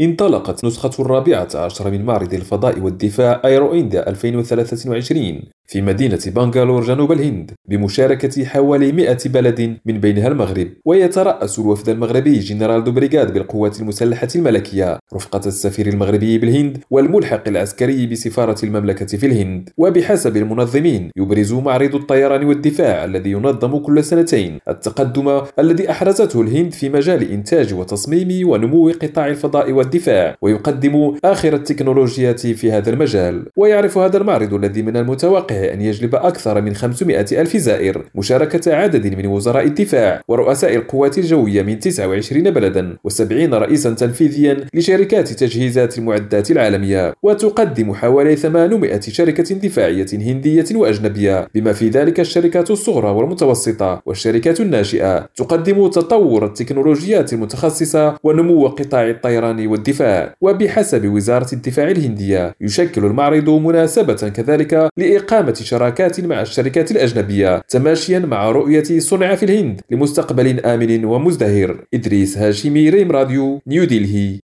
انطلقت نسخة الرابعة عشر من معرض الفضاء والدفاع Aero India 2023 في مدينة بنغالور جنوب الهند بمشاركة حوالي 100 بلد من بينها المغرب. ويترأس الوفد المغربي جنرال de brigade بالقوات المسلحة الملكية رفقة السفير المغربي بالهند والملحق العسكري بسفارة المملكة في الهند. وبحسب المنظمين يبرز معرض الطيران والدفاع الذي ينظم كل سنتين التقدم الذي أحرزته الهند في مجال إنتاج وتصميم ونمو قطاع الفضاء والدفاع. ويقدم آخر التكنولوجيات في هذا المجال. ويعرف هذا المعرض الذي من المتوقع أن يجلب أكثر من 500 ألف زائر مشاركة عدد من وزراء الدفاع ورؤساء القوات الجوية من 29 بلدا و70 رئيسا تنفيذيا لشركات تجهيزات المعدات العالمية وتقدم حوالي 800 شركة دفاعية هندية وأجنبية بما في ذلك الشركات الصغرى والمتوسطة والشركات الناشئة. تقدم تطور التكنولوجيات المتخصصة ونمو قطاع الطيران والدفاع وبحسب وزارة الدفاع الهندية يشكل المعرض مناسبة كذلك لإقامة شراكات مع الشركات الأجنبية تماشيا مع رؤية صنع في الهند لمستقبل آمن ومزدهر. إدريس هاشمي ريم راديو نيو ديلهي.